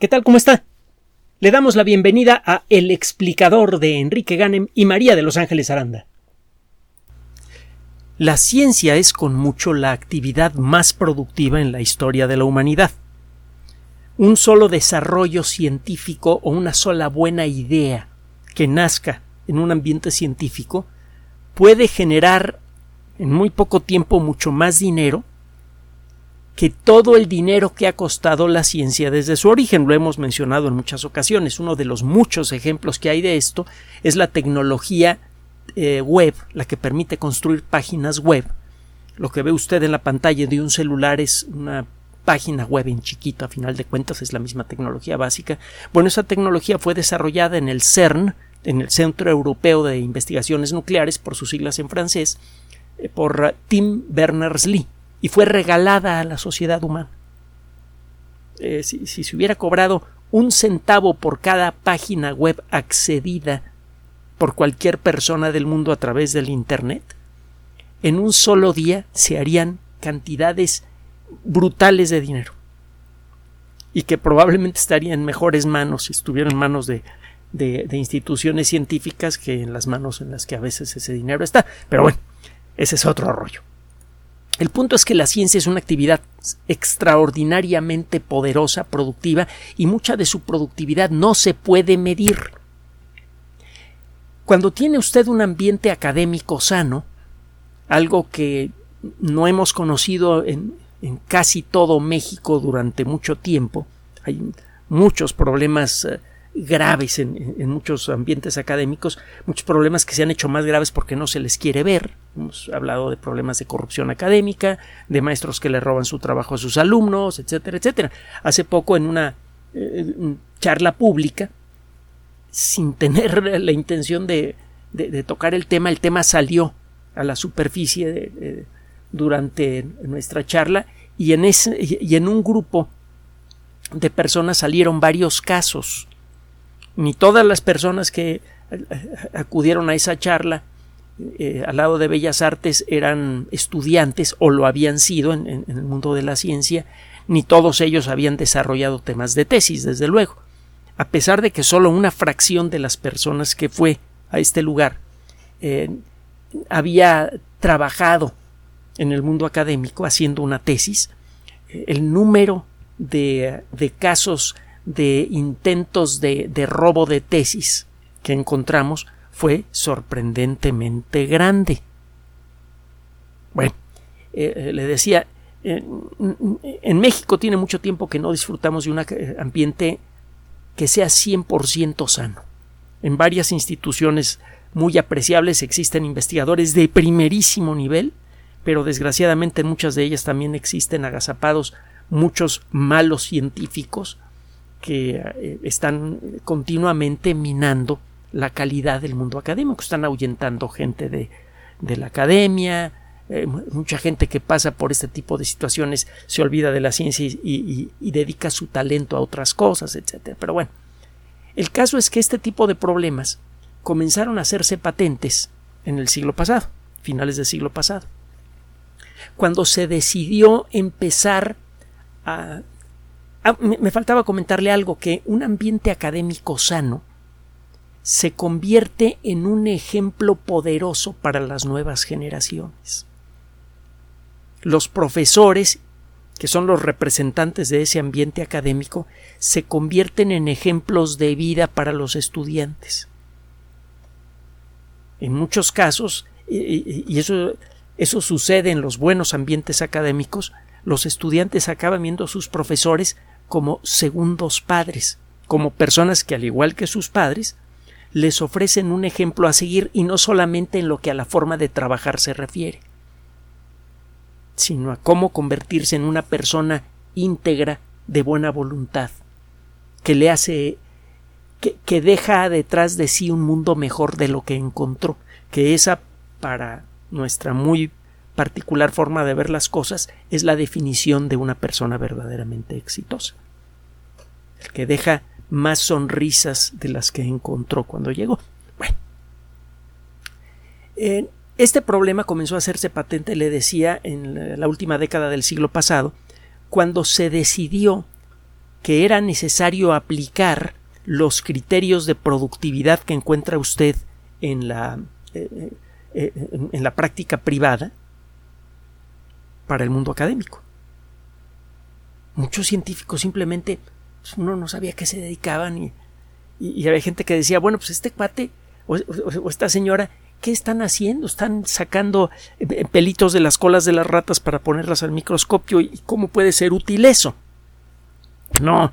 ¿Qué tal? ¿Cómo está? Le damos la bienvenida a El explicador de Enrique Ganem y María de Los Ángeles Aranda. La ciencia es con mucho la actividad más productiva en la historia de la humanidad. Un solo desarrollo científico o una sola buena idea que nazca en un ambiente científico puede generar en muy poco tiempo mucho más dinero que todo el dinero que ha costado la ciencia desde su origen. Lo hemos mencionado en muchas ocasiones. Uno de los muchos ejemplos que hay de esto es la tecnología eh, web, la que permite construir páginas web. Lo que ve usted en la pantalla de un celular es una página web en chiquito, a final de cuentas es la misma tecnología básica. Bueno, esa tecnología fue desarrollada en el CERN, en el Centro Europeo de Investigaciones Nucleares, por sus siglas en francés, eh, por Tim Berners-Lee y fue regalada a la sociedad humana. Eh, si, se hubiera cobrado un centavo por cada página web accedida por cualquier persona del mundo a través del Internet, en un solo día se harían cantidades brutales de dinero y que probablemente estarían en mejores manos si estuvieran en manos de, de, instituciones científicas que en las manos en las que a veces ese dinero está. Pero bueno, ese es otro rollo. El punto es que la ciencia es una actividad extraordinariamente poderosa, productiva, y mucha de su productividad no se puede medir. Cuando tiene usted un ambiente académico sano, algo que no hemos conocido en, casi todo México durante mucho tiempo, hay muchos problemas eh, graves en, muchos ambientes académicos, muchos problemas que se han hecho más graves porque no se les quiere ver. Hemos hablado de problemas de corrupción académica, de maestros que le roban su trabajo a sus alumnos, etcétera, etcétera. Hace poco en una eh, charla pública, sin tener la intención de, tocar el tema, el tema salió a la superficie durante nuestra charla y en, ese, y en un grupo de personas salieron varios casos ni todas las personas que eh, acudieron a esa charla eh, al lado de Bellas Artes eran estudiantes o lo habían sido en, el mundo de la ciencia, ni todos ellos habían desarrollado temas de tesis, desde luego. A pesar de que solo una fracción de las personas que fue a este lugar eh, había trabajado en el mundo académico haciendo una tesis, el número de casos de intentos de, robo de tesis que encontramos fue sorprendentemente grande. Bueno, eh, eh, le decía, en México tiene mucho tiempo que no disfrutamos de un eh, ambiente que sea 100% sano. En varias instituciones muy apreciables existen investigadores de primerísimo nivel, pero desgraciadamente en muchas de ellas también existen agazapados muchos malos científicos que eh, están continuamente minando la calidad del mundo académico, están ahuyentando gente de, la academia, eh, mucha gente que pasa por este tipo de situaciones se olvida de la ciencia y, dedica su talento a otras cosas, etc. Pero bueno, el caso es que este tipo de problemas comenzaron a hacerse patentes en el siglo pasado, finales del siglo pasado, cuando se decidió empezar a Ah, me, faltaba comentarle algo, que un ambiente académico sano se convierte en un ejemplo poderoso para las nuevas generaciones. Los profesores, que son los representantes de ese ambiente académico, se convierten en ejemplos de vida para los estudiantes. En muchos casos, y eso, eso sucede en los buenos ambientes académicos, los estudiantes acaban viendo a sus profesores como segundos padres, como personas que al igual que sus padres les ofrecen un ejemplo a seguir y no solamente en lo que a la forma de trabajar se refiere, sino a cómo convertirse en una persona íntegra de buena voluntad, que le hace que, que deja detrás de sí un mundo mejor de lo que encontró, que esa para nuestra muy particular forma de ver las cosas es la definición de una persona verdaderamente exitosa. El que deja más sonrisas de las que encontró cuando llegó. Bueno. este problema comenzó a hacerse patente, le decía, en la última década del siglo pasado, cuando se decidió que era necesario aplicar los criterios de productividad que encuentra usted en la, eh, eh, en la práctica privada para el mundo académico. Muchos científicos simplemente pues, uno no sabía a qué se dedicaban y, y, había gente que decía, bueno, pues este cuate o, esta señora, ¿qué están haciendo? Están sacando eh, pelitos de las colas de las ratas para ponerlas al microscopio y cómo puede ser útil eso. No,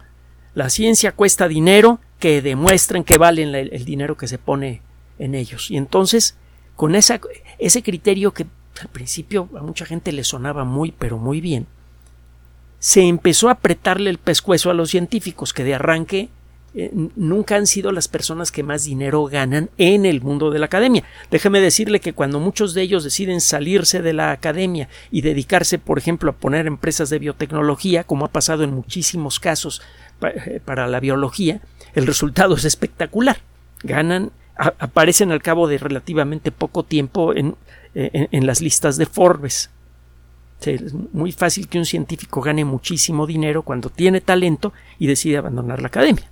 la ciencia cuesta dinero que demuestren que valen el, dinero que se pone en ellos. Y entonces, con esa, ese criterio que al principio a mucha gente le sonaba muy, pero muy bien, se empezó a apretarle el pescuezo a los científicos, que de arranque eh, nunca han sido las personas que más dinero ganan en el mundo de la academia. Déjeme decirle que cuando muchos de ellos deciden salirse de la academia y dedicarse, por ejemplo, a poner empresas de biotecnología, como ha pasado en muchísimos casos eh, para la biología, el resultado es espectacular. Ganan, aparecen al cabo de relativamente poco tiempo en, eh, en las listas de Forbes es muy fácil que un científico gane muchísimo dinero cuando tiene talento y decide abandonar la academia.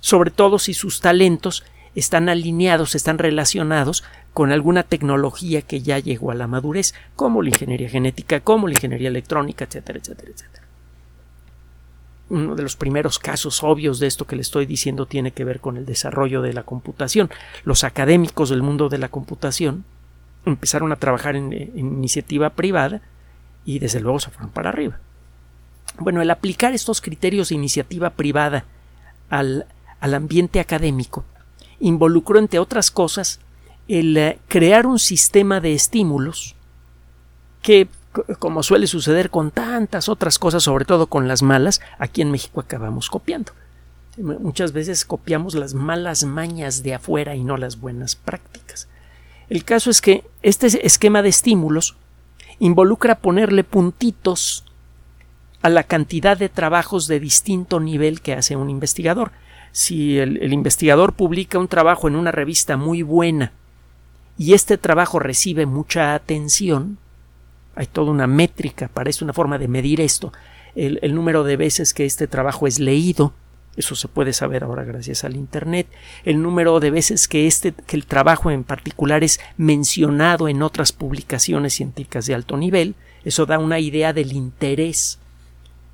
Sobre todo si sus talentos están alineados, están relacionados con alguna tecnología que ya llegó a la madurez, como la ingeniería genética, como la ingeniería electrónica, etcétera, etcétera, etcétera. Uno de los primeros casos obvios de esto que le estoy diciendo tiene que ver con el desarrollo de la computación. Los académicos del mundo de la computación empezaron a trabajar en, en iniciativa privada y desde luego se fueron para arriba. Bueno, el aplicar estos criterios de iniciativa privada al, al ambiente académico involucró, entre otras cosas, el eh, crear un sistema de estímulos que, como suele suceder con tantas otras cosas, sobre todo con las malas, aquí en México acabamos copiando. Muchas veces copiamos las malas mañas de afuera y no las buenas prácticas. El caso es que este esquema de estímulos involucra ponerle puntitos a la cantidad de trabajos de distinto nivel que hace un investigador. Si el, investigador publica un trabajo en una revista muy buena y este trabajo recibe mucha atención, hay toda una métrica para eso, una forma de medir esto, el número de veces que este trabajo es leído, eso se puede saber ahora gracias al Internet. El número de veces que, este, que el trabajo en particular es mencionado en otras publicaciones científicas de alto nivel. Eso da una idea del interés,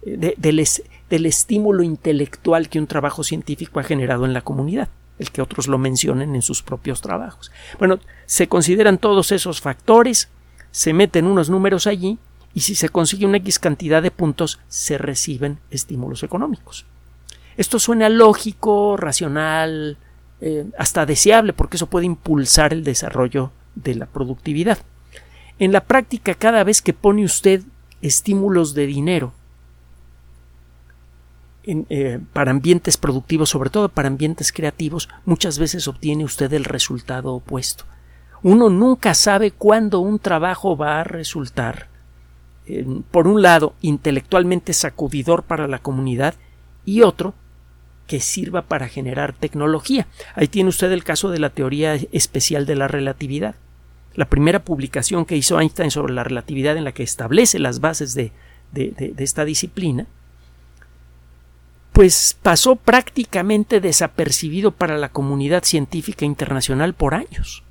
eh, del, estímulo intelectual que un trabajo científico ha generado en la comunidad el que otros lo mencionen en sus propios trabajos. Bueno, se consideran todos esos factores, se meten unos números allí y si se consigue una X cantidad de puntos se reciben estímulos económicos. Esto suena lógico, racional, eh, hasta deseable, porque eso puede impulsar el desarrollo de la productividad. En la práctica, cada vez que pone usted estímulos de dinero eh, para ambientes productivos, sobre todo para ambientes creativos, muchas veces obtiene usted el resultado opuesto. Uno nunca sabe cuándo un trabajo va a resultar, por un lado, intelectualmente sacudidor para la comunidad y otro, que sirva para generar tecnología. Ahí tiene usted el caso de la teoría especial de la relatividad. La primera publicación que hizo Einstein sobre la relatividad en la que establece las bases de, esta disciplina, pues pasó prácticamente desapercibido para la comunidad científica internacional por años.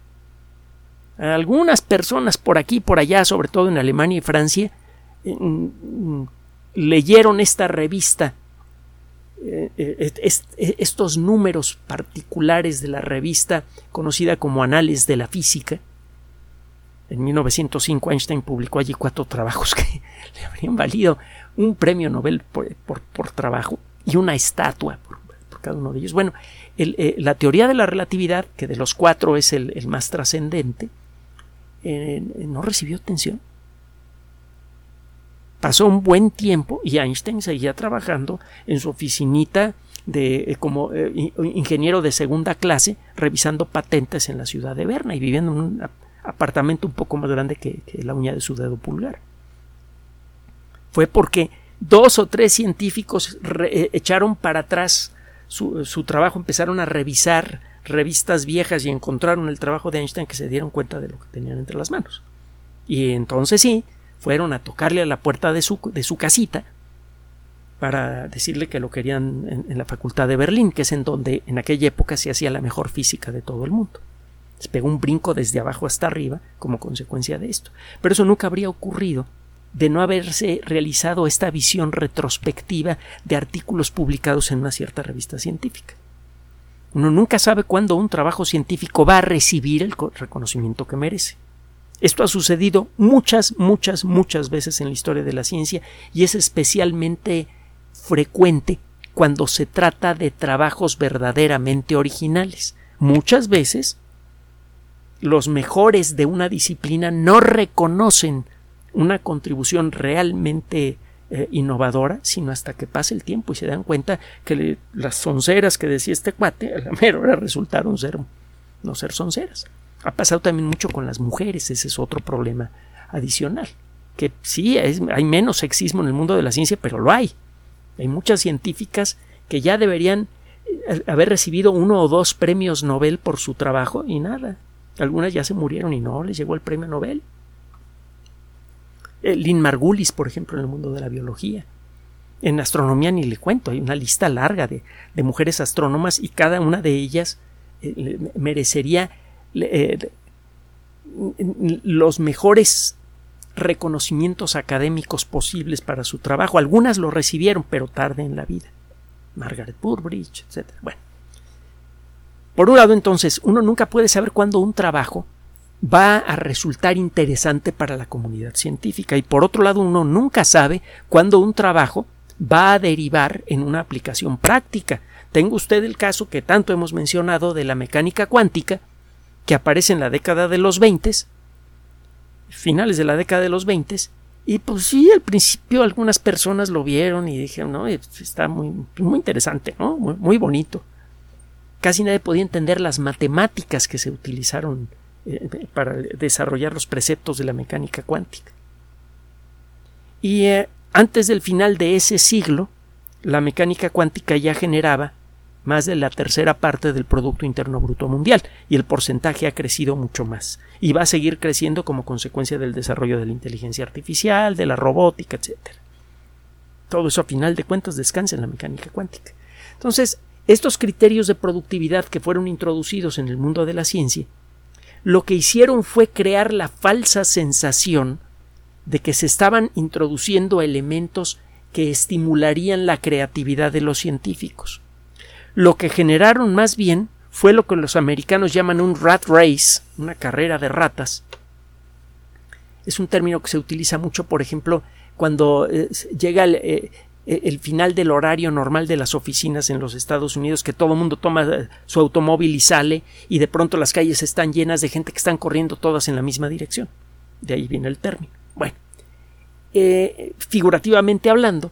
Algunas personas por aquí y por allá, sobre todo en Alemania y Francia, leyeron esta revista eh, eh, estos números particulares de la revista conocida como Anales de la Física. En 1905 Einstein publicó allí cuatro trabajos que le habrían valido un premio Nobel por, trabajo y una estatua por, cada uno de ellos. Bueno, eh, la teoría de la relatividad, que de los cuatro es el, más trascendente, no recibió atención Pasó un buen tiempo y Einstein seguía trabajando en su oficinita de, eh, como eh, ingeniero de segunda clase, revisando patentes en la ciudad de Berna y viviendo en un apartamento un poco más grande que, la uña de su dedo pulgar. Fue porque dos o tres científicos eh, echaron para atrás su, trabajo, empezaron a revisar revistas viejas y encontraron el trabajo de Einstein que se dieron cuenta de lo que tenían entre las manos. Y entonces sí, fueron a tocarle a la puerta de su, de su casita para decirle que lo querían en, en, la facultad de Berlín, que es en donde en aquella época se hacía la mejor física de todo el mundo. Se pegó un brinco desde abajo hasta arriba como consecuencia de esto. Pero eso nunca habría ocurrido de no haberse realizado esta visión retrospectiva de artículos publicados en una cierta revista científica. Uno nunca sabe cuándo un trabajo científico va a recibir el reconocimiento que merece. Esto ha sucedido muchas, muchas, muchas veces en la historia de la ciencia y es especialmente frecuente cuando se trata de trabajos verdaderamente originales. Muchas veces los mejores de una disciplina no reconocen una contribución realmente eh, innovadora, sino hasta que pase el tiempo y se dan cuenta que las sonceras que decía este cuate a la mera hora resultaron ser no ser sonceras. Ha pasado también mucho con las mujeres, ese es otro problema adicional. Que sí, hay menos sexismo en el mundo de la ciencia, pero lo hay. Hay muchas científicas que ya deberían eh, haber recibido uno o dos premios Nobel por su trabajo y nada. Algunas ya se murieron y no les llegó el premio Nobel. Eh, Lynn Margulis, por ejemplo, en el mundo de la biología. En astronomía ni le cuento, hay una lista larga de, mujeres astrónomas y cada una de ellas eh, merecería eh, los mejores reconocimientos académicos posibles para su trabajo. Algunas lo recibieron, pero tarde en la vida. Margaret Burbridge, etc. Bueno. Por un lado, entonces, uno nunca puede saber cuándo un trabajo va a resultar interesante para la comunidad científica y por otro lado uno nunca sabe cuándo un trabajo va a derivar en una aplicación práctica. Tengo usted el caso que tanto hemos mencionado de la mecánica cuántica que aparece en la década de los 20, finales de la década de los 20, y pues sí, al principio algunas personas lo vieron y dijeron, no, está muy, muy interesante, ¿no? Muy, bonito. Casi nadie podía entender las matemáticas que se utilizaron eh, para desarrollar los preceptos de la mecánica cuántica. Y eh, antes del final de ese siglo, la mecánica cuántica ya generaba más de la tercera parte del Producto Interno Bruto Mundial, y el porcentaje ha crecido mucho más, y va a seguir creciendo como consecuencia del desarrollo de la inteligencia artificial, de la robótica, etc. Todo eso a final de cuentas descansa en la mecánica cuántica. Entonces, estos criterios de productividad que fueron introducidos en el mundo de la ciencia lo que hicieron fue crear la falsa sensación de que se estaban introduciendo elementos que estimularían la creatividad de los científicos. Lo que generaron más bien fue lo que los americanos llaman un rat race, una carrera de ratas. Es un término que se utiliza mucho, por ejemplo, cuando eh, llega el, eh, eh, el final del horario normal de las oficinas en los Estados Unidos, que todo el mundo toma su automóvil y sale, y de pronto las calles están llenas de gente que están corriendo todas en la misma dirección. De ahí viene el término. Bueno, eh, figurativamente hablando,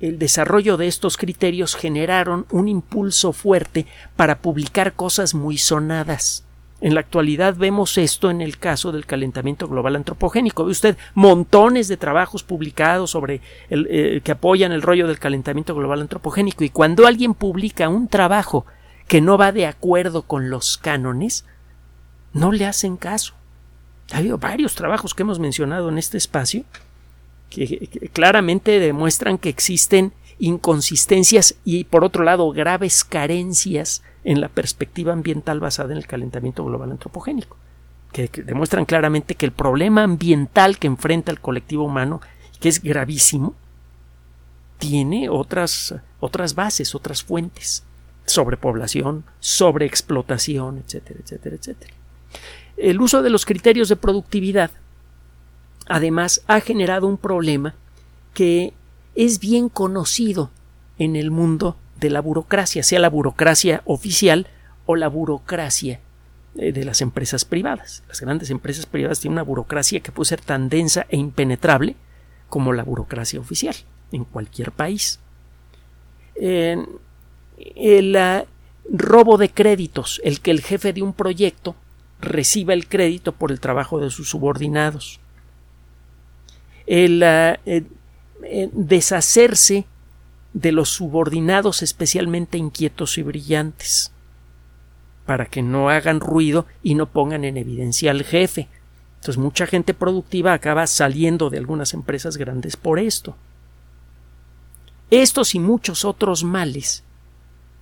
el desarrollo de estos criterios generaron un impulso fuerte para publicar cosas muy sonadas. En la actualidad vemos esto en el caso del calentamiento global antropogénico. Ve usted montones de trabajos publicados sobre eh, que apoyan el rollo del calentamiento global antropogénico y cuando alguien publica un trabajo que no va de acuerdo con los cánones, no le hacen caso. Ha habido varios trabajos que hemos mencionado en este espacio que claramente demuestran que existen inconsistencias y por otro lado graves carencias en la perspectiva ambiental basada en el calentamiento global antropogénico, que, demuestran claramente que el problema ambiental que enfrenta el colectivo humano, que es gravísimo, tiene otras, otras bases, otras fuentes, sobrepoblación, sobreexplotación, etcétera, etcétera, etcétera. El uso de los criterios de productividad, además, ha generado un problema que es bien conocido en el mundo de la burocracia, sea la burocracia oficial o la burocracia eh, de las empresas privadas. Las grandes empresas privadas tienen una burocracia que puede ser tan densa e impenetrable como la burocracia oficial en cualquier país. el ah, robo de créditos, el que el jefe de un proyecto reciba el crédito por el trabajo de sus subordinados. El ah, eh, eh, deshacerse de los subordinados especialmente inquietos y brillantes, para que no hagan ruido y no pongan en evidencia al jefe. Entonces mucha gente productiva acaba saliendo de algunas empresas grandes por esto. Estos y muchos otros males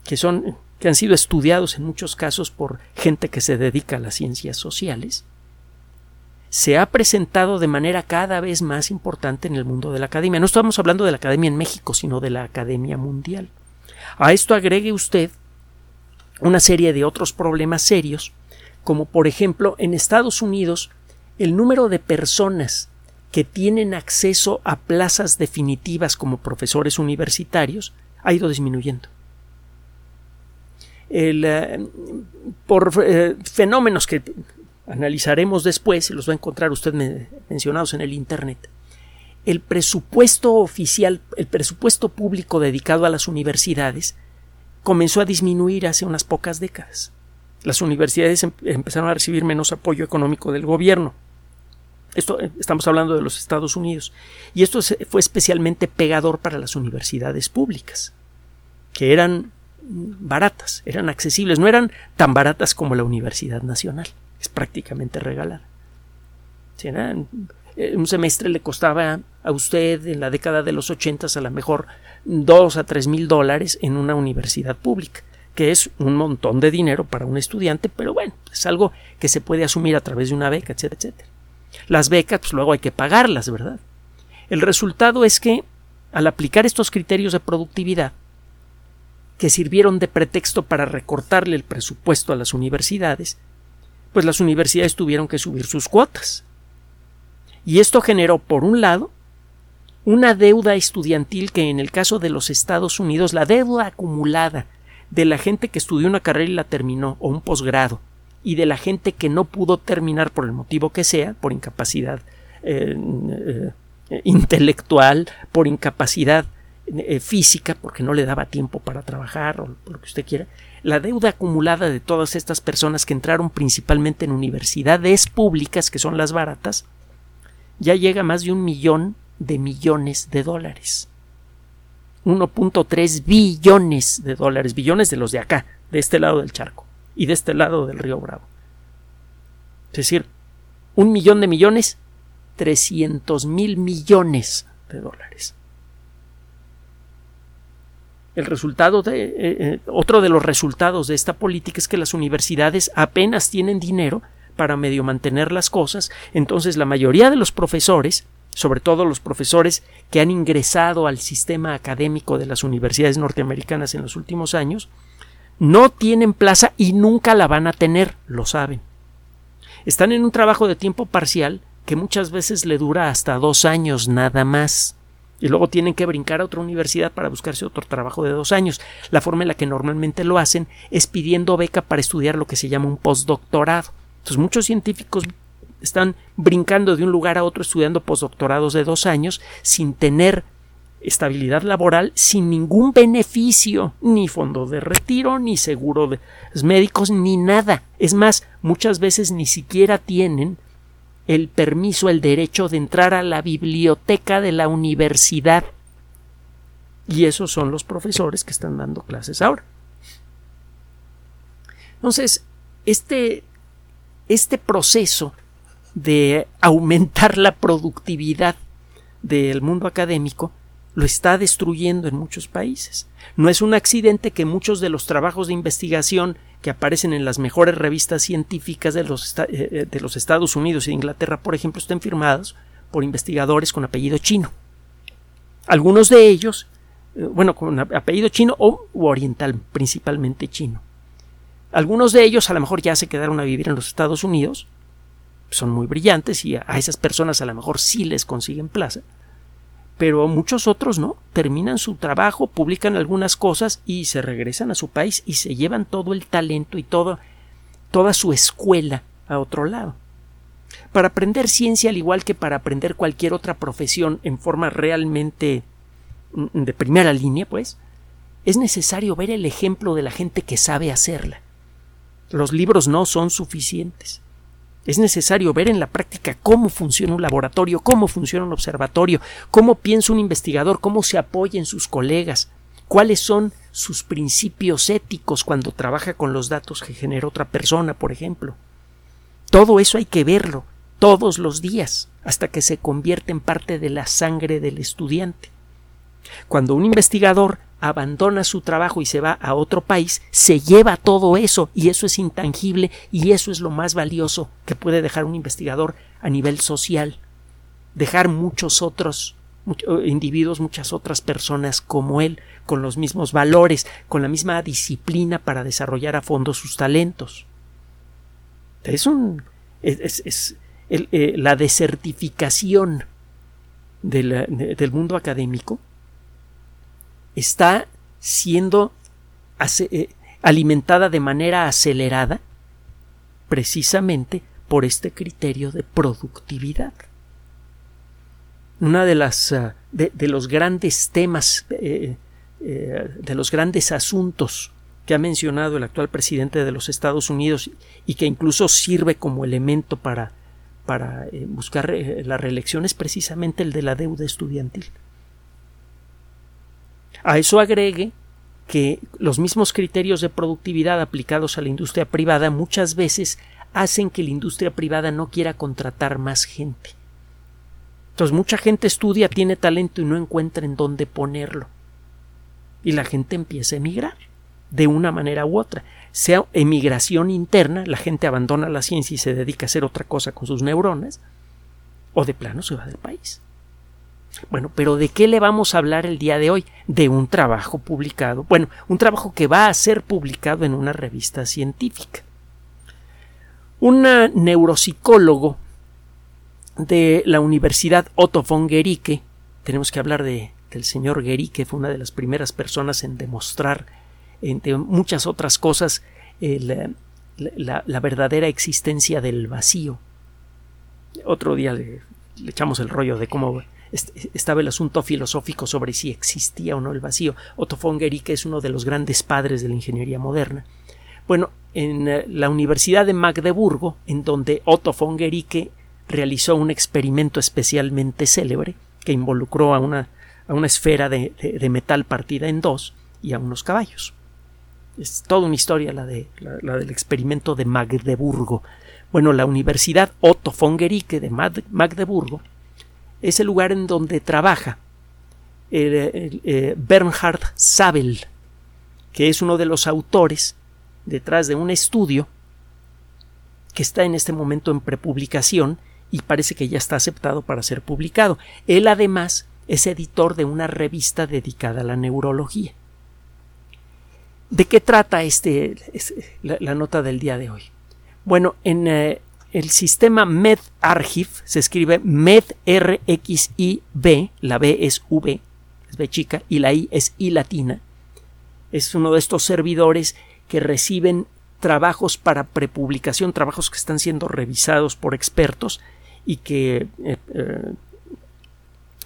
que son que han sido estudiados en muchos casos por gente que se dedica a las ciencias sociales, se ha presentado de manera cada vez más importante en el mundo de la academia. No estamos hablando de la academia en México, sino de la academia mundial. A esto agregue usted una serie de otros problemas serios, como por ejemplo en Estados Unidos el número de personas que tienen acceso a plazas definitivas como profesores universitarios ha ido disminuyendo. Eh, por eh, fenómenos que analizaremos después, los va a encontrar usted mencionados en el Internet, el presupuesto oficial, el presupuesto público dedicado a las universidades comenzó a disminuir hace unas pocas décadas. Las universidades em-, empezaron a recibir menos apoyo económico del gobierno. Esto eh, estamos hablando de los Estados Unidos. Y esto fue especialmente pegador para las universidades públicas, que eran baratas, eran accesibles, no eran tan baratas como la Universidad Nacional es prácticamente regalada. Eh, un semestre le costaba a usted en la década de los ochentas a lo mejor dos a tres mil dólares en una universidad pública, que es un montón de dinero para un estudiante, pero bueno, es algo que se puede asumir a través de una beca, etcétera, etcétera. Las becas, pues luego hay que pagarlas, ¿verdad? El resultado es que, al aplicar estos criterios de productividad, que sirvieron de pretexto para recortarle el presupuesto a las universidades, pues las universidades tuvieron que subir sus cuotas. Y esto generó, por un lado, una deuda estudiantil que en el caso de los Estados Unidos, la deuda acumulada de la gente que estudió una carrera y la terminó, o un posgrado, y de la gente que no pudo terminar por el motivo que sea, por incapacidad eh, eh, intelectual, por incapacidad eh, física, porque no le daba tiempo para trabajar o lo que usted quiera, la deuda acumulada de todas estas personas que entraron principalmente en universidades públicas, que son las baratas, ya llega a más de un millón de millones de dólares. 1.3 billones de dólares, billones de los de acá, de este lado del charco y de este lado del río Bravo. Es decir, un millón de millones, 300 mil millones de dólares el resultado de eh, eh, otro de los resultados de esta política es que las universidades apenas tienen dinero para medio mantener las cosas, entonces la mayoría de los profesores, sobre todo los profesores que han ingresado al sistema académico de las universidades norteamericanas en los últimos años, no tienen plaza y nunca la van a tener, lo saben. Están en un trabajo de tiempo parcial que muchas veces le dura hasta dos años nada más y luego tienen que brincar a otra universidad para buscarse otro trabajo de dos años. La forma en la que normalmente lo hacen es pidiendo beca para estudiar lo que se llama un postdoctorado. Entonces muchos científicos están brincando de un lugar a otro estudiando postdoctorados de dos años sin tener estabilidad laboral, sin ningún beneficio, ni fondo de retiro, ni seguro de médicos, ni nada. Es más, muchas veces ni siquiera tienen el permiso, el derecho de entrar a la biblioteca de la universidad. Y esos son los profesores que están dando clases ahora. Entonces, este, este proceso de aumentar la productividad del mundo académico lo está destruyendo en muchos países. No es un accidente que muchos de los trabajos de investigación que aparecen en las mejores revistas científicas de los, eh, eh, de los Estados Unidos y de Inglaterra, por ejemplo, estén firmados por investigadores con apellido chino. Algunos de ellos, eh, bueno, con apellido chino o oriental, principalmente chino. Algunos de ellos a lo mejor ya se quedaron a vivir en los Estados Unidos, son muy brillantes y a esas personas a lo mejor sí les consiguen plaza, pero muchos otros no, terminan su trabajo, publican algunas cosas y se regresan a su país y se llevan todo el talento y todo, toda su escuela a otro lado. Para aprender ciencia, al igual que para aprender cualquier otra profesión en forma realmente mm, de primera línea, pues, es necesario ver el ejemplo de la gente que sabe hacerla. Los libros no son suficientes. Es necesario ver en la práctica cómo funciona un laboratorio, cómo funciona un observatorio, cómo piensa un investigador, cómo se apoya en sus colegas, cuáles son sus principios éticos cuando trabaja con los datos que genera otra persona, por ejemplo. Todo eso hay que verlo todos los días hasta que se convierte en parte de la sangre del estudiante. Cuando un investigador abandona su trabajo y se va a otro país, se lleva todo eso y eso es intangible y eso es lo más valioso que puede dejar un investigador a nivel social. Dejar muchos otros individuos, muchas otras personas como él, con los mismos valores, con la misma disciplina para desarrollar a fondo sus talentos. Es un. es, eh, la desertificación del mundo académico está siendo eh, alimentada de manera acelerada precisamente por este criterio de productividad. Una de las ah, de, los grandes temas eh, de los grandes asuntos que ha mencionado el actual presidente de los Estados Unidos y que incluso sirve como elemento para para eh, buscar eh, la reelección es precisamente el de la deuda estudiantil. A eso agregue que los mismos criterios de productividad aplicados a la industria privada muchas veces hacen que la industria privada no quiera contratar más gente. Entonces mucha gente estudia, tiene talento y no encuentra en dónde ponerlo. Y la gente empieza a emigrar de una manera u otra sea emigración interna, la gente abandona la ciencia y se dedica a hacer otra cosa con sus neuronas, o de plano se va del país. Bueno, pero ¿de qué le vamos a hablar el día de hoy? De un trabajo publicado, bueno, un trabajo que va a ser publicado en una revista científica. Un neuropsicólogo de la Universidad Otto von Guericke, tenemos que hablar de, del señor Guericke, fue una de las primeras personas en demostrar entre muchas otras cosas, la, verdadera existencia del vacío. Otro día le, echamos el rollo de cómo estaba el asunto filosófico sobre si existía o no el vacío. Otto von Guericke es uno de los grandes padres de la ingeniería moderna. Bueno, en eh, la Universidad de Magdeburgo, en donde Otto von Guericke realizó un experimento especialmente célebre que involucró a una, a una esfera de metal partida en dos y a unos caballos. Es toda una historia la, de, la, del experimento de Magdeburgo. Bueno, la Universidad Otto von Guericke de Magdeburgo es el lugar en donde trabaja eh, Bernhard Sabel, que es uno de los autores detrás de un estudio que está en este momento en prepublicación y parece que ya está aceptado para ser publicado. Él además es editor de una revista dedicada a la neurología. ¿De qué trata este, la, nota del día de hoy? Bueno, en eh, el sistema MedArchive se escribe MedRXIB, la B es V, es B chica, y la I es I latina. Es uno de estos servidores que reciben trabajos para prepublicación, trabajos que están siendo revisados por expertos y que eh, eh,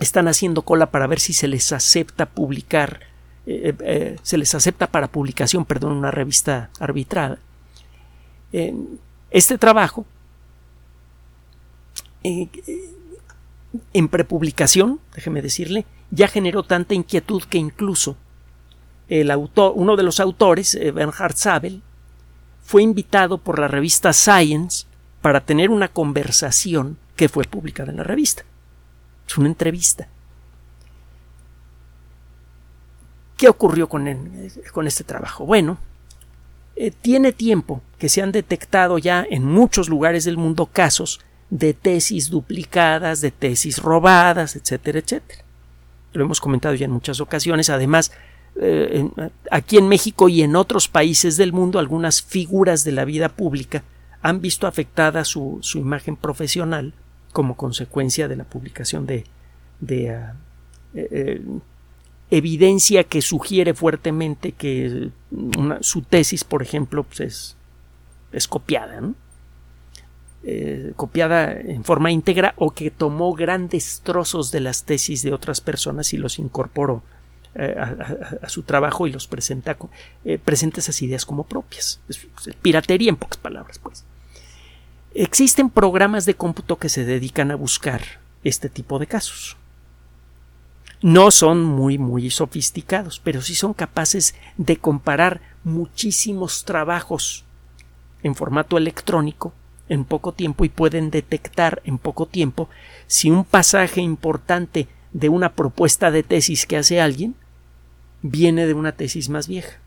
están haciendo cola para ver si se les acepta publicar eh, se les acepta para publicación, perdón, una revista arbitrada. este trabajo eh, en prepublicación, déjeme decirle, ya generó tanta inquietud que incluso el autor, uno de los autores, Bernhard Sabel, fue invitado por la revista Science para tener una conversación que fue publicada en la revista. Es una entrevista. ¿Qué ocurrió con, con este trabajo? Bueno, eh, tiene tiempo que se han detectado ya en muchos lugares del mundo casos de tesis duplicadas, de tesis robadas, etcétera, etcétera. Lo hemos comentado ya en muchas ocasiones. Además, eh, aquí en México y en otros países del mundo, algunas figuras de la vida pública han visto afectada su, imagen profesional como consecuencia de la publicación de, de ah, eh, evidencia que sugiere fuertemente que su tesis, por ejemplo, pues es, copiada, eh, copiada en forma íntegra o que tomó grandes trozos de las tesis de otras personas y los incorporó eh, a, su trabajo y los presenta, eh, esas ideas como propias. Es, piratería en pocas palabras, pues. Existen programas de cómputo que se dedican a buscar este tipo de casos no son muy muy sofisticados, pero sí son capaces de comparar muchísimos trabajos en formato electrónico en poco tiempo y pueden detectar en poco tiempo si un pasaje importante de una propuesta de tesis que hace alguien viene de una tesis más vieja.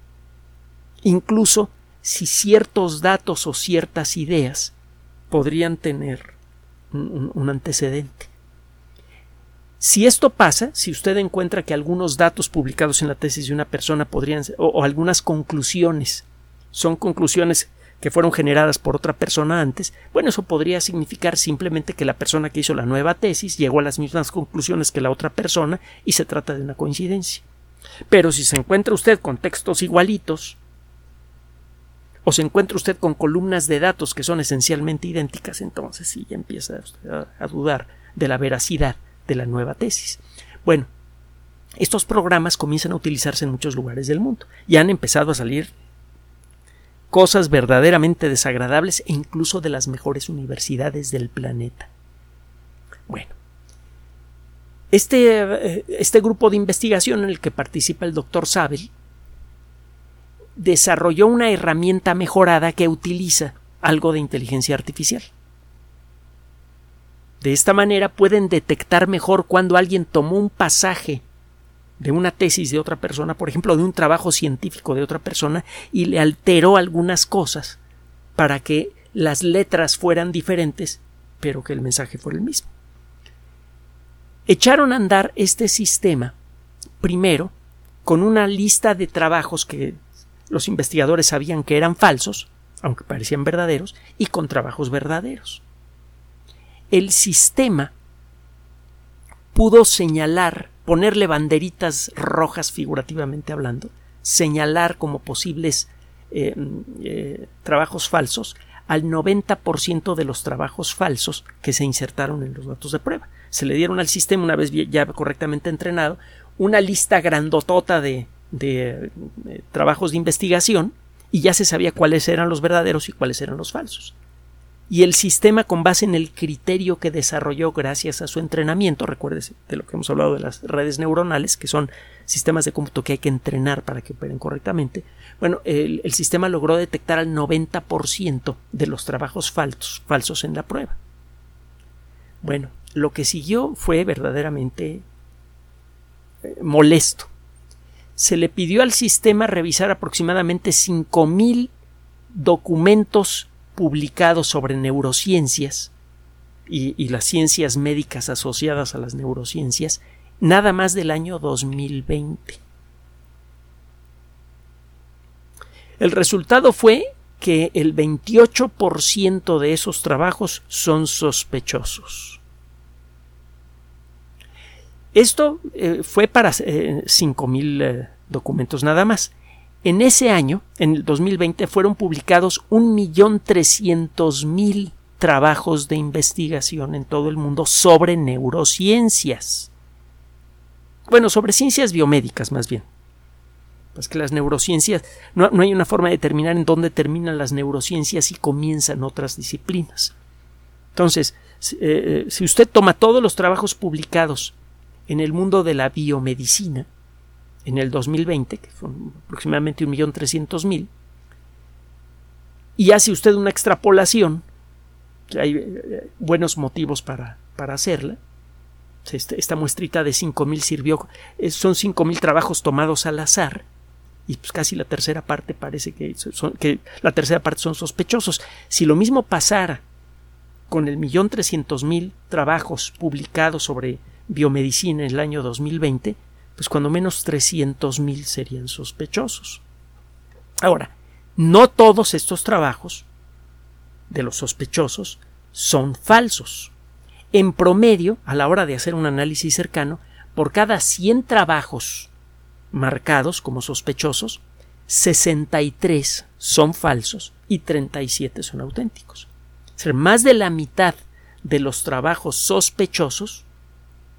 Incluso si ciertos datos o ciertas ideas podrían tener un, antecedente. Si esto pasa, si usted encuentra que algunos datos publicados en la tesis de una persona podrían o, algunas conclusiones son conclusiones que fueron generadas por otra persona antes, bueno, eso podría significar simplemente que la persona que hizo la nueva tesis llegó a las mismas conclusiones que la otra persona y se trata de una coincidencia. Pero si se encuentra usted con textos igualitos, o se encuentra usted con columnas de datos que son esencialmente idénticas, entonces sí ya empieza usted a, dudar de la veracidad de la nueva tesis. Bueno, estos programas comienzan a utilizarse en muchos lugares del mundo y han empezado a salir cosas verdaderamente desagradables e incluso de las mejores universidades del planeta. Bueno, este, eh, este grupo de investigación en el que participa el doctor Sabel desarrolló una herramienta mejorada que utiliza algo de inteligencia artificial. De esta manera pueden detectar mejor cuando alguien tomó un pasaje de una tesis de otra persona, por ejemplo, de un trabajo científico de otra persona, y le alteró algunas cosas para que las letras fueran diferentes, pero que el mensaje fuera el mismo. Echaron a andar este sistema primero con una lista de trabajos que los investigadores sabían que eran falsos, aunque parecían verdaderos, y con trabajos verdaderos. El sistema pudo señalar, ponerle banderitas rojas figurativamente hablando, señalar como posibles eh, eh, trabajos falsos al 90% de los trabajos falsos que se insertaron en los datos de prueba. Se le dieron al sistema, una vez ya correctamente entrenado, una lista grandotota de, de, eh, trabajos de investigación y ya se sabía cuáles eran los verdaderos y cuáles eran los falsos. Y el sistema, con base en el criterio que desarrolló gracias a su entrenamiento, recuérdese de lo que hemos hablado de las redes neuronales, que son sistemas de cómputo que hay que entrenar para que operen correctamente, bueno, el, sistema logró detectar al 90% de los trabajos falsos, falsos en la prueba. Bueno, lo que siguió fue verdaderamente eh, molesto se le pidió al sistema revisar aproximadamente 5.000 documentos publicados sobre neurociencias y, y, las ciencias médicas asociadas a las neurociencias nada más del año 2020. El resultado fue que el 28% de esos trabajos son sospechosos. Esto eh, fue para eh, 5.000 eh, documentos nada más. En ese año, en el 2020, fueron publicados 1.300.000 trabajos de investigación en todo el mundo sobre neurociencias. Bueno, sobre ciencias biomédicas más bien. Pues que las neurociencias, no, hay una forma de determinar en dónde terminan las neurociencias y comienzan otras disciplinas. Entonces, si eh, usted toma todos los trabajos publicados en el mundo de la biomedicina en el 2020, que son aproximadamente 1.300.000, y hace usted una extrapolación, hay eh, buenos motivos para, para hacerla, este, esta muestrita de 5.000 sirvió, son 5.000 trabajos tomados al azar, y pues casi la tercera parte parece que, son, que la tercera parte son sospechosos. Si lo mismo pasara con el millón trescientos mil trabajos publicados sobre biomedicina en el año 2020, pues cuando menos 300.000 serían sospechosos. Ahora, no todos estos trabajos de los sospechosos son falsos. En promedio, a la hora de hacer un análisis cercano, por cada 100 trabajos marcados como sospechosos, 63 son falsos y 37 son auténticos. Decir, más de la mitad de los trabajos sospechosos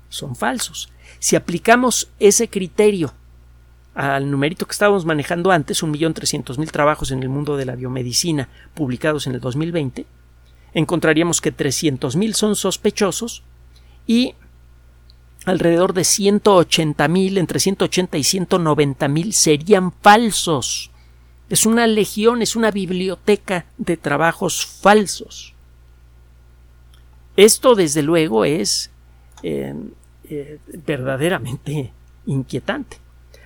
son falsos. Si aplicamos ese criterio al numerito que estábamos manejando antes, un millón trescientos mil trabajos en el mundo de la biomedicina publicados en el 2020, encontraríamos que trescientos mil son sospechosos y alrededor de 180 mil, entre 180 y 190 mil serían falsos. Es una legión, es una biblioteca de trabajos falsos. Esto, desde luego, es eh, eh, verdaderamente inquietante.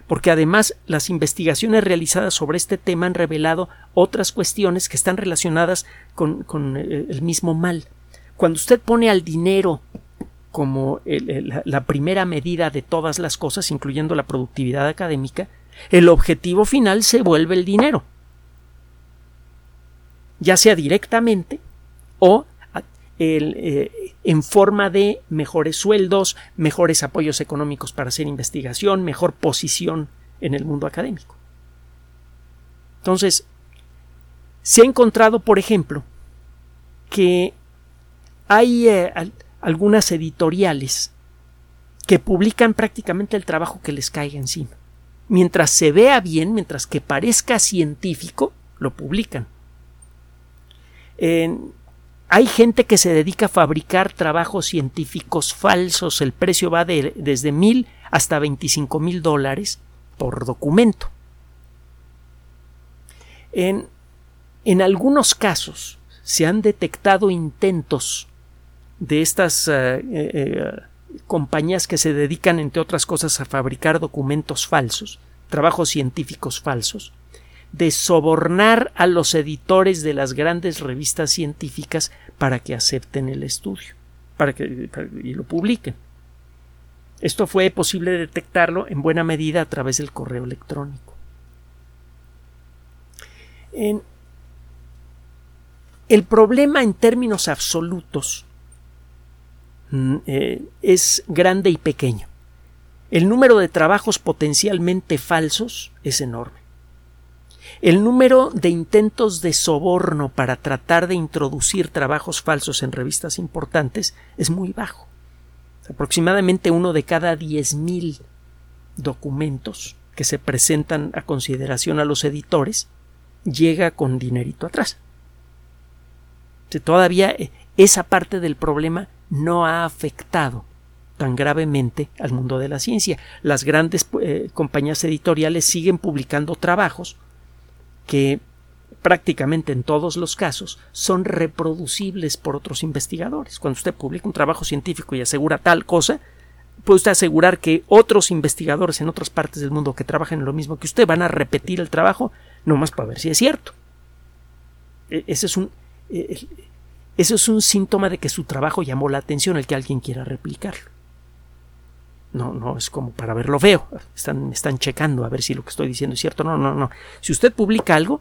Porque además las investigaciones realizadas sobre este tema han revelado otras cuestiones que están relacionadas con, eh, el mismo mal. Cuando usted pone al dinero como la primera medida de todas las cosas, incluyendo la productividad académica, el objetivo final se vuelve el dinero. Ya sea directamente o eh, en forma de mejores sueldos, mejores apoyos económicos para hacer investigación, mejor posición en el mundo académico. Entonces, se ha encontrado, por ejemplo, que hay eh, algunas editoriales que publican prácticamente el trabajo que les caiga encima. Mientras se vea bien, mientras que parezca científico, lo publican. En, hay gente que se dedica a fabricar trabajos científicos falsos. El precio va de, desde mil hasta veinticinco mil dólares por documento. En, en, algunos casos se han detectado intentos de estas eh, eh, eh, compañías que se dedican, entre otras cosas, a fabricar documentos falsos, trabajos científicos falsos, de sobornar a los editores de las grandes revistas científicas para que acepten el estudio para que, y lo publiquen. Esto fue posible detectarlo en buena medida a través del correo electrónico. el problema en términos absolutos mm, eh, es grande y pequeño. El número de trabajos potencialmente falsos es enorme. El número de intentos de soborno para tratar de introducir trabajos falsos en revistas importantes es muy bajo. Aproximadamente uno de cada diez mil documentos que se presentan a consideración a los editores llega con dinerito atrás. Todavía eh, esa parte del problema no ha afectado tan gravemente al mundo de la ciencia. Las grandes eh, compañías editoriales siguen publicando trabajos que prácticamente en todos los casos son reproducibles por otros investigadores. Cuando usted publica un trabajo científico y asegura tal cosa, puede usted asegurar que otros investigadores en otras partes del mundo que trabajan en lo mismo que usted van a repetir el trabajo nomás para ver si es cierto. E, ese es un, e, ese es un síntoma de que su trabajo llamó la atención el que alguien quiera replicarlo. No, no es como para verlo feo. Están, están checando a ver si lo que estoy diciendo es cierto. No, no, no. Si usted publica algo,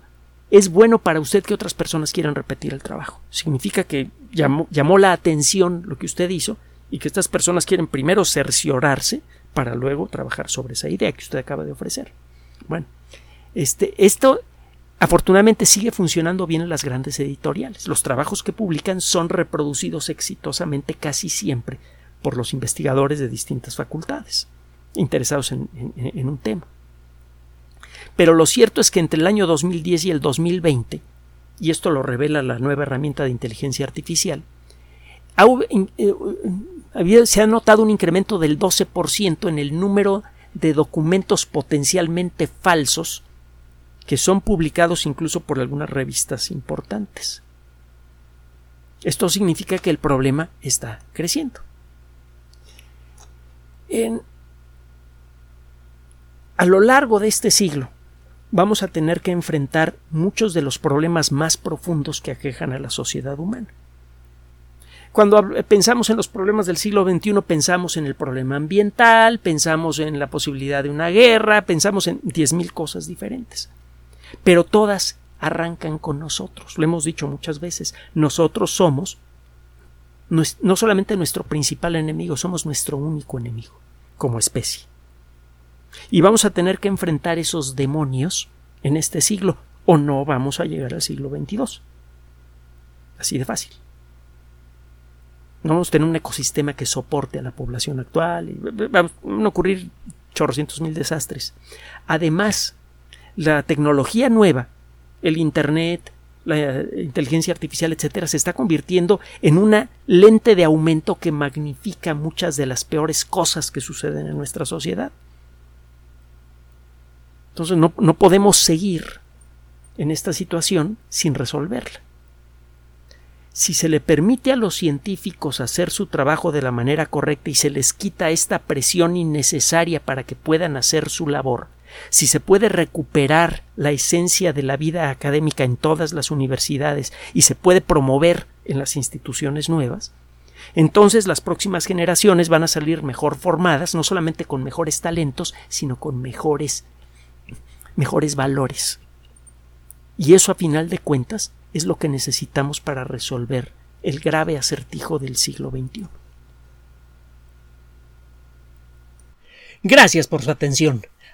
es bueno para usted que otras personas quieran repetir el trabajo. Significa que llamó, llamó la atención lo que usted hizo y que estas personas quieren primero cerciorarse para luego trabajar sobre esa idea que usted acaba de ofrecer. Bueno, este, esto afortunadamente sigue funcionando bien en las grandes editoriales. Los trabajos que publican son reproducidos exitosamente casi siempre por los investigadores de distintas facultades interesados en, un tema. Pero lo cierto es que entre el año 2010 y el 2020, y esto lo revela la nueva herramienta de inteligencia artificial, eh, se ha notado un incremento del 12% en el número de documentos potencialmente falsos que son publicados incluso por algunas revistas importantes. Esto significa que el problema está creciendo a lo largo de este siglo vamos a tener que enfrentar muchos de los problemas más profundos que aquejan a la sociedad humana. Cuando pensamos en los problemas del siglo XXI, pensamos en el problema ambiental, pensamos en la posibilidad de una guerra, pensamos en diez mil cosas diferentes. Pero todas arrancan con nosotros. Lo hemos dicho muchas veces. Nosotros somos no solamente nuestro principal enemigo, somos nuestro único enemigo como especie. Y vamos a tener que enfrentar esos demonios en este siglo o no vamos a llegar al siglo XXII. Así de fácil. No vamos a tener un ecosistema que soporte a la población actual y van a ocurrir chorrocientos mil desastres. Además, la tecnología nueva, el Internet, la inteligencia artificial, etcétera, se está convirtiendo en una lente de aumento que magnifica muchas de las peores cosas que suceden en nuestra sociedad. Entonces no, no podemos seguir en esta situación sin resolverla. si se le permite a los científicos hacer su trabajo de la manera correcta y se les quita esta presión innecesaria para que puedan hacer su labor, si se puede recuperar la esencia de la vida académica en todas las universidades y se puede promover en las instituciones nuevas, entonces las próximas generaciones van a salir mejor formadas, no solamente con mejores talentos, sino con mejores mejores valores. Y eso a final de cuentas es lo que necesitamos para resolver el grave acertijo del siglo XXI. Gracias por su atención.